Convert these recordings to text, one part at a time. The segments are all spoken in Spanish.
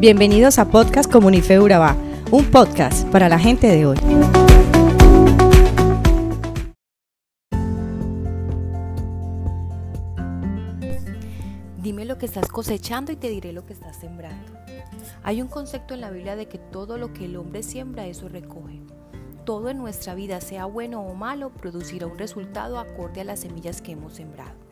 Bienvenidos a Podcast Comunife Urabá, un podcast para la gente de hoy. Dime lo que estás cosechando y te diré lo que estás sembrando. Hay un concepto en la Biblia de que todo lo que el hombre siembra, eso recoge. Todo en nuestra vida, sea bueno o malo, producirá un resultado acorde a las semillas que hemos sembrado.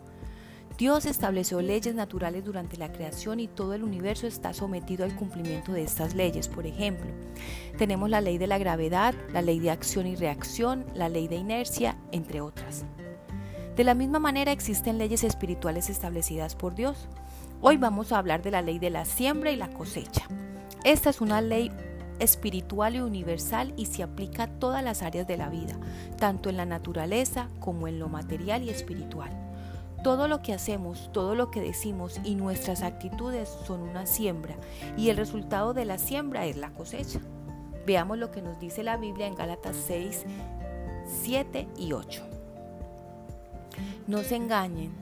Dios estableció leyes naturales durante la creación y todo el universo está sometido al cumplimiento de estas leyes. Por ejemplo, tenemos la ley de la gravedad, la ley de acción y reacción, la ley de inercia, entre otras. De la misma manera existen leyes espirituales establecidas por Dios. Hoy vamos a hablar de la ley de la siembra y la cosecha. Esta es una ley espiritual y universal y se aplica a todas las áreas de la vida, tanto en la naturaleza como en lo material y espiritual. Todo lo que hacemos, todo lo que decimos y nuestras actitudes son una siembra y el resultado de la siembra es la cosecha. Veamos lo que nos dice la Biblia en Gálatas 6, 7 y 8. No se engañen,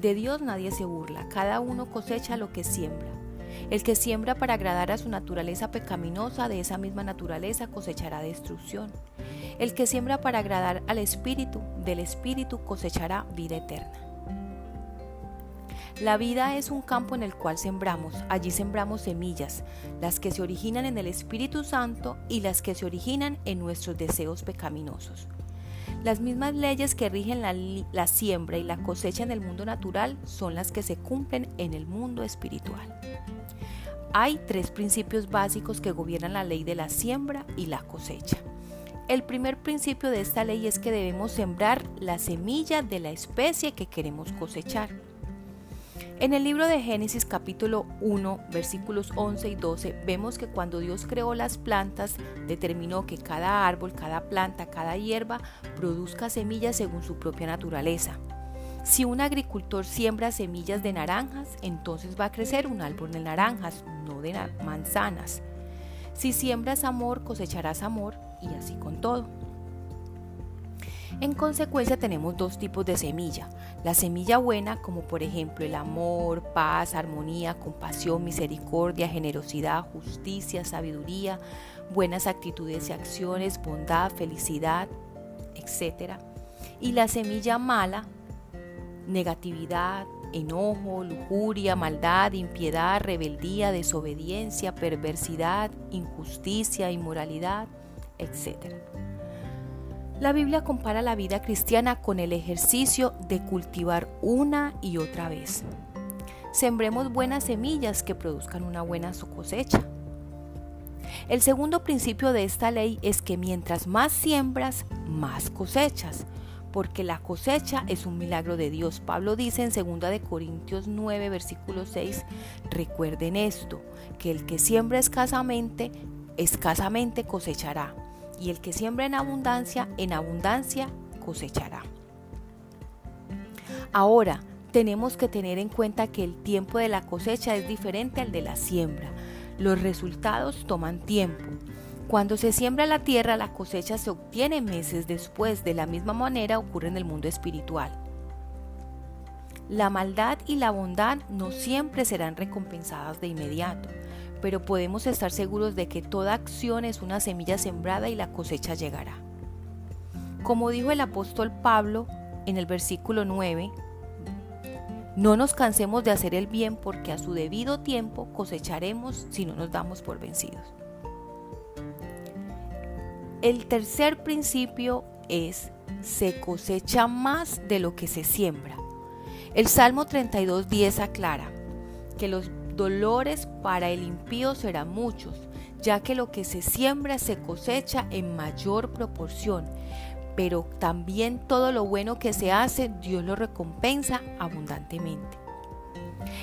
de Dios nadie se burla, cada uno cosecha lo que siembra. El que siembra para agradar a su naturaleza pecaminosa, de esa misma naturaleza cosechará destrucción. El que siembra para agradar al Espíritu, del Espíritu cosechará vida eterna. La vida es un campo en el cual sembramos. Allí sembramos semillas, las que se originan en el Espíritu Santo y las que se originan en nuestros deseos pecaminosos. Las mismas leyes que rigen la, siembra y la cosecha en el mundo natural son las que se cumplen en el mundo espiritual. Hay tres principios básicos que gobiernan la ley de la siembra y la cosecha. El primer principio de esta ley es que debemos sembrar la semilla de la especie que queremos cosechar. En el libro de Génesis capítulo 1 versículos 11 y 12 vemos que cuando Dios creó las plantas determinó que cada árbol, cada planta, cada hierba produzca semillas según su propia naturaleza. Si un agricultor siembra semillas de naranjas, entonces va a crecer un árbol de naranjas, no de manzanas. Si siembras amor, cosecharás amor y así con todo. En consecuencia tenemos dos tipos de semilla. La semilla buena, como por ejemplo el amor, paz, armonía, compasión, misericordia, generosidad, justicia, sabiduría, buenas actitudes y acciones, bondad, felicidad, etc. Y la semilla mala, negatividad, enojo, lujuria, maldad, impiedad, rebeldía, desobediencia, perversidad, injusticia, inmoralidad, etc. La Biblia compara la vida cristiana con el ejercicio de cultivar una y otra vez. Sembremos buenas semillas que produzcan una buena cosecha. El segundo principio de esta ley es que mientras más siembras, más cosechas porque la cosecha es un milagro de Dios. Pablo dice en 2 de Corintios 9, versículo 6, recuerden esto, que el que siembra escasamente, escasamente cosechará, y el que siembra en abundancia, en abundancia cosechará. Ahora, tenemos que tener en cuenta que el tiempo de la cosecha es diferente al de la siembra. Los resultados toman tiempo. Cuando se siembra la tierra, la cosecha se obtiene meses después. De la misma manera ocurre en el mundo espiritual. La maldad y la bondad no siempre serán recompensadas de inmediato, pero podemos estar seguros de que toda acción es una semilla sembrada y la cosecha llegará. Como dijo el apóstol Pablo en el versículo 9, no nos cansemos de hacer el bien porque a su debido tiempo cosecharemos si no nos damos por vencidos. El tercer principio es, se cosecha más de lo que se siembra. El Salmo 32.10 aclara que los dolores para el impío serán muchos, ya que lo que se siembra se cosecha en mayor proporción, pero también todo lo bueno que se hace Dios lo recompensa abundantemente.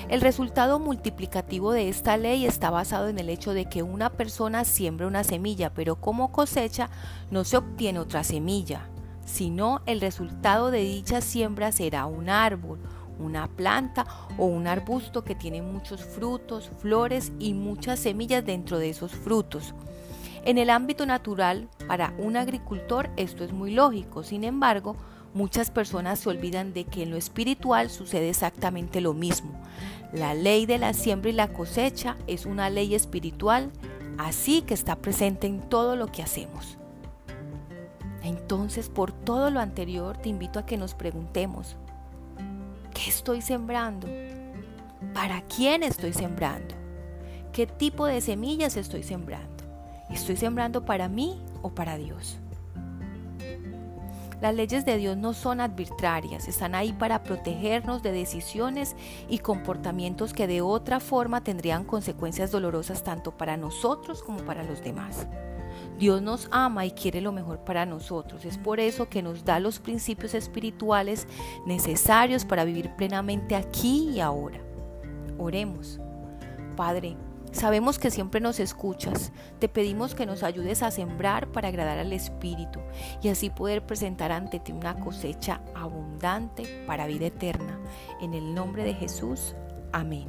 El resultado multiplicativo de esta ley está basado en el hecho de que una persona siembra una semilla, pero como cosecha no se obtiene otra semilla, sino el resultado de dicha siembra será un árbol, una planta o un arbusto que tiene muchos frutos, flores y muchas semillas dentro de esos frutos. En el ámbito natural, para un agricultor esto es muy lógico, sin embargo, Muchas personas se olvidan de que en lo espiritual sucede exactamente lo mismo. La ley de la siembra y la cosecha es una ley espiritual, así que está presente en todo lo que hacemos. Entonces, por todo lo anterior, te invito a que nos preguntemos, ¿qué estoy sembrando? ¿Para quién estoy sembrando? ¿Qué tipo de semillas estoy sembrando? ¿Estoy sembrando para mí o para Dios? Las leyes de Dios no son arbitrarias, están ahí para protegernos de decisiones y comportamientos que de otra forma tendrían consecuencias dolorosas tanto para nosotros como para los demás. Dios nos ama y quiere lo mejor para nosotros. Es por eso que nos da los principios espirituales necesarios para vivir plenamente aquí y ahora. Oremos. Padre, Sabemos que siempre nos escuchas. Te pedimos que nos ayudes a sembrar para agradar al Espíritu y así poder presentar ante ti una cosecha abundante para vida eterna. En el nombre de Jesús. Amén.